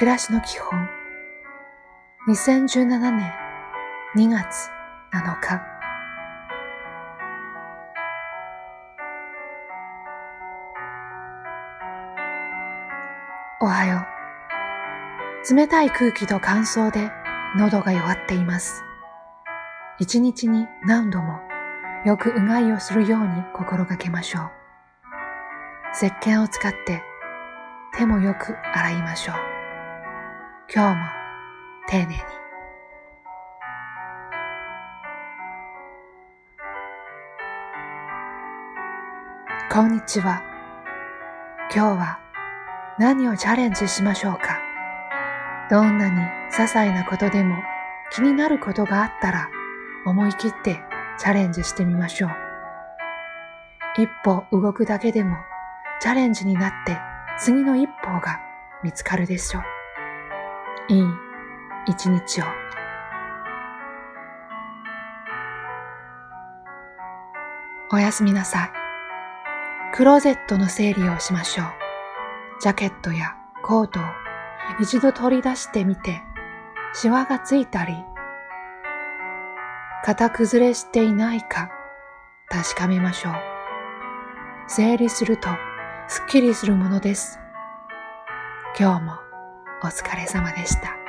暮らしの基本。2017年2月7日。おはよう。冷たい空気と乾燥で喉が弱っています。一日に何度もよくうがいをするように心がけましょう。石鹸を使って手もよく洗いましょう。今日も丁寧に。こんにちは。今日は何をチャレンジしましょうかどんなに些細なことでも気になることがあったら思い切ってチャレンジしてみましょう。一歩動くだけでもチャレンジになって次の一歩が見つかるでしょう。いい一日を。おやすみなさい。クローゼットの整理をしましょう。ジャケットやコートを一度取り出してみて、シワがついたり、型崩れしていないか確かめましょう。整理するとすっきりするものです。今日もお疲れ様でした。